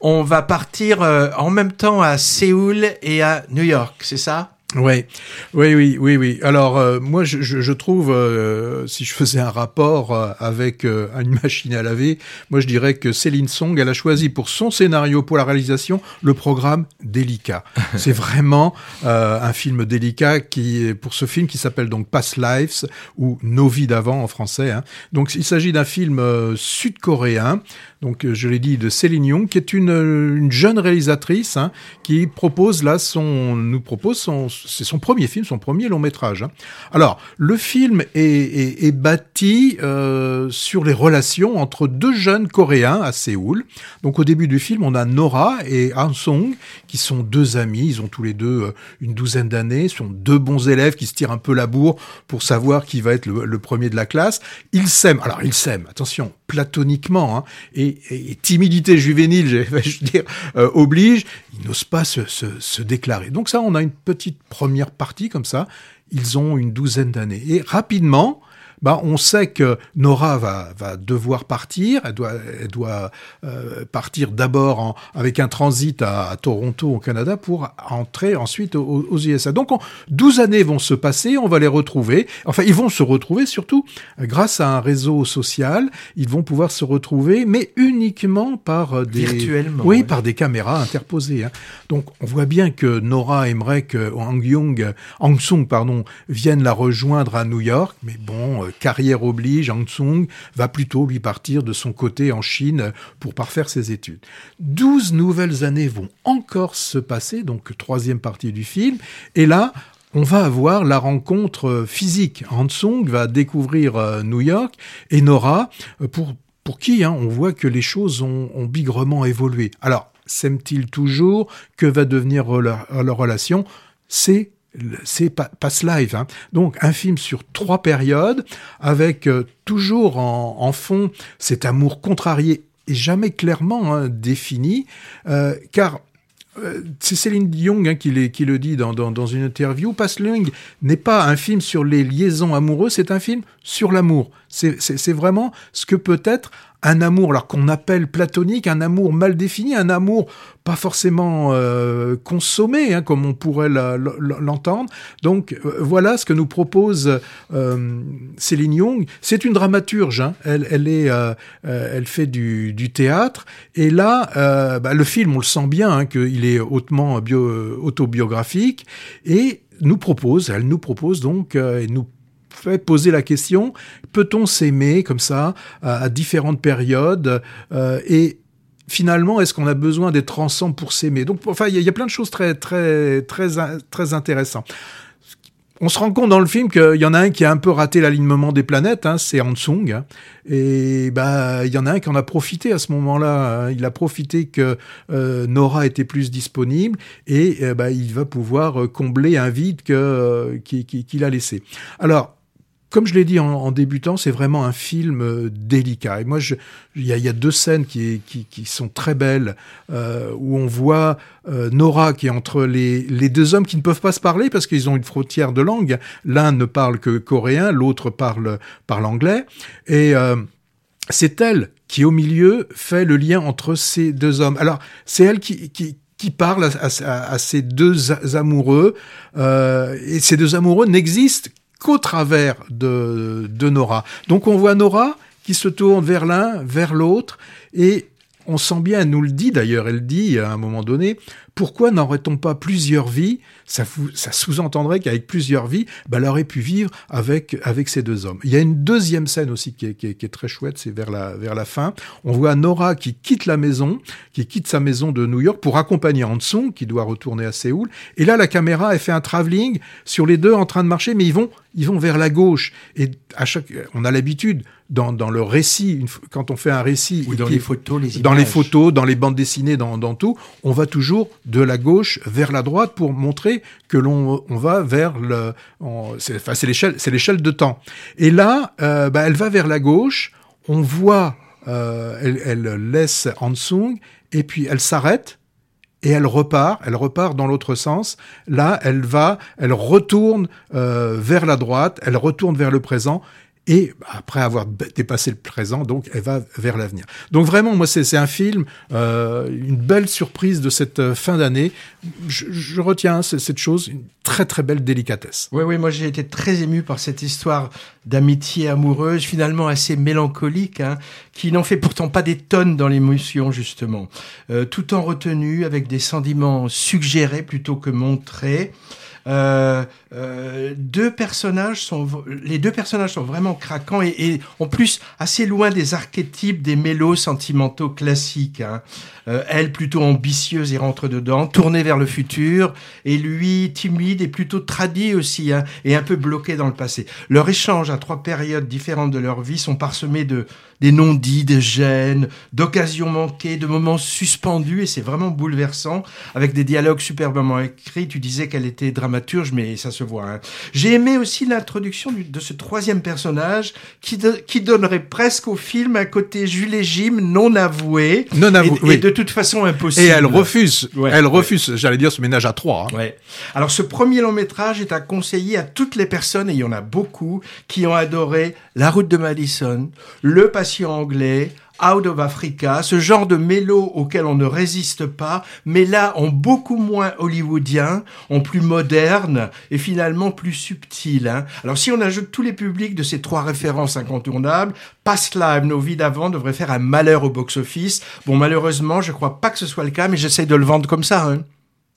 on va partir euh, en même temps à Séoul et à New York, c'est ça? Oui, oui, oui, oui, oui. Alors euh, moi, je, je, trouve, euh, si je faisais un rapport euh, avec une machine à laver, moi je dirais que Céline Song, elle a choisi pour son scénario, pour la réalisation, le programme délicat. C'est vraiment un film délicat qui, pour ce film qui s'appelle donc Past Lives ou Nos vies d'avant en français. Hein. Donc il s'agit d'un film sud-coréen donc euh, je l'ai dit, de Céline Young, qui est une, une jeune réalisatrice hein, qui propose là son, nous propose son, c'est son premier film, son premier long métrage. Hein. Alors le film est, bâti euh, sur les relations entre deux jeunes Coréens à Séoul. Donc au début du film, on a Nora et Han Song qui sont deux amis, ils ont tous les deux euh, une douzaine d'années, sont deux bons élèves qui se tirent un peu la bourre pour savoir qui va être le, premier de la classe. Ils s'aiment, alors ils s'aiment, attention, platoniquement, hein, et, timidité juvénile, je vais dire, euh, oblige, ils n'osent pas se, se, déclarer. Donc ça, on a une petite première partie comme ça. Ils ont une douzaine d'années. Et rapidement, bah, on sait que Nora va, va devoir partir. Elle doit, elle doit euh, partir d'abord avec un transit à, Toronto, au Canada, pour entrer ensuite aux, USA. Donc, 12 années vont se passer, on va les retrouver. Enfin, ils vont se retrouver surtout grâce à un réseau social. Ils vont pouvoir se retrouver, mais uniquement par euh, des... Virtuellement. Oui, par des caméras interposées. Hein. Donc, on voit bien que Nora aimerait que Hang Young, Hang Sung, pardon, vienne la rejoindre à New York, mais bon, euh, carrière oblige, Hang Tsung va plutôt lui partir de son côté en Chine pour parfaire ses études. Douze nouvelles années vont encore se passer, donc troisième partie du film, et là, on va avoir la rencontre physique. Han Tsung va découvrir euh, New York et Nora, euh, pour, pour qui hein, on voit que les choses ont, ont bigrement évolué. Alors, s'aiment-ils toujours? Que va devenir leur relation? C'est c'est Pass Live. Hein. Donc un film sur trois périodes, avec euh, toujours en, fond cet amour contrarié et jamais clairement hein, défini, euh, car euh, c'est Céline Dion hein, qui, le dit dans, une interview. Pass Live n'est pas un film sur les liaisons amoureuses, c'est un film sur l'amour. C'est vraiment ce que peut être un amour, alors qu'on appelle platonique, un amour mal défini, un amour pas forcément euh, consommé, hein, comme on pourrait l'entendre. Donc euh, voilà ce que nous propose euh, Céline Young. C'est une dramaturge, hein. elle, fait du, théâtre, et là, bah, le film, on le sent bien, hein, qu'il est hautement bio, autobiographique, et nous propose, elle nous propose donc, nous fait poser la question peut-on s'aimer comme ça à, différentes périodes euh, et finalement, est-ce qu'on a besoin d'être ensemble pour s'aimer? Donc, enfin, il y, a plein de choses très, très, très, très intéressantes. On se rend compte dans le film qu'il y en a un qui a un peu raté l'alignement des planètes, hein, c'est Hansung, et bah il y en a un qui en a profité à ce moment-là. Hein. il a profité que euh, Nora était plus disponible et euh, bah, il va pouvoir combler un vide que qu'il a laissé. Alors comme je l'ai dit en, débutant, c'est vraiment un film euh, délicat. Et moi, il y, a deux scènes qui, sont très belles, euh, où on voit euh, Nora qui est entre les, deux hommes qui ne peuvent pas se parler parce qu'ils ont une frontière de langue. L'un ne parle que coréen, l'autre parle, parle anglais. Et c'est elle qui, au milieu, fait le lien entre ces deux hommes. Alors, c'est elle qui, parle à, ces deux amoureux, et ces deux amoureux n'existent qu'au travers de, de Nora. Donc on voit Nora qui se tourne vers l'un, vers l'autre, et on sent bien, elle nous le dit d'ailleurs, elle dit à un moment donné, pourquoi n'aurait-on pas plusieurs vies? Ça, ça sous-entendrait qu'avec plusieurs vies, bah, elle aurait pu vivre avec, avec ces deux hommes. Il y a une deuxième scène aussi qui est, qui est, qui est très chouette, c'est vers la, vers la fin. On voit Nora qui quitte la maison, qui quitte sa maison de New York pour accompagner Hansung, qui doit retourner à Séoul. Et là, la caméra, elle fait un travelling sur les deux en train de marcher, mais ils vont, ils vont vers la gauche. Et à chaque, on a l'habitude, dans, dans le récit, quand on fait un récit, dans les photos, les dans les photos, dans les bandes dessinées, dans, dans tout, on va toujours de la gauche vers la droite pour montrer que l'on on va vers le, c'est enfin, l'échelle, de temps. Et là, euh, bah, elle va vers la gauche. On voit, euh, elle, elle laisse Hansung et puis elle s'arrête et elle repart, elle repart dans l'autre sens. Là, elle va, elle retourne euh, vers la droite, elle retourne vers le présent et après avoir dépassé le présent, donc elle va vers l'avenir. Donc vraiment, moi, c'est un film, euh, une belle surprise de cette euh, fin d'année. Je, je, retiens cette chose, une très très belle délicatesse. Oui, oui, moi j'ai été très ému par cette histoire d'amitié amoureuse, finalement assez mélancolique, hein, qui n'en fait pourtant pas des tonnes dans l'émotion justement, euh, tout en retenue avec des sentiments suggérés plutôt que montrés. Euh, euh, deux personnages sont, les deux personnages sont vraiment craquants et, en plus assez loin des archétypes des mélos sentimentaux classiques. Hein. Euh, elle plutôt ambitieuse et rentre dedans, tournée vers le futur, et lui timide et plutôt tradit aussi, hein, et un peu bloqué dans le passé. Leur échange à trois périodes différentes de leur vie sont parsemés de des non-dits, des gênes, d'occasions manquées, de moments suspendus, et c'est vraiment bouleversant, avec des dialogues superbement écrits. Tu disais qu'elle était dramaturge, mais ça se voit. Hein. J'ai aimé aussi l'introduction de ce troisième personnage, qui, qui donnerait presque au film un côté Jules Jim non avoué, non avoué, et, et de toute façon impossible. Et elle refuse, ouais, elle refuse, j'allais dire, ce ménage à trois. Hein. Ouais. Alors ce premier long métrage est à conseiller à toutes les personnes, et il y en a beaucoup, qui ont adoré La route de Madison, Le patient anglais, Out of Africa, ce genre de mélo auquel on ne résiste pas, mais là en beaucoup moins hollywoodien, en plus moderne et finalement plus subtil. Hein. Alors si on ajoute tous les publics de ces trois références incontournables, Past Live, nos vies d'avant devraient faire un malheur au box-office. Bon malheureusement, je crois pas que ce soit le cas, mais j'essaye de le vendre comme ça. Hein.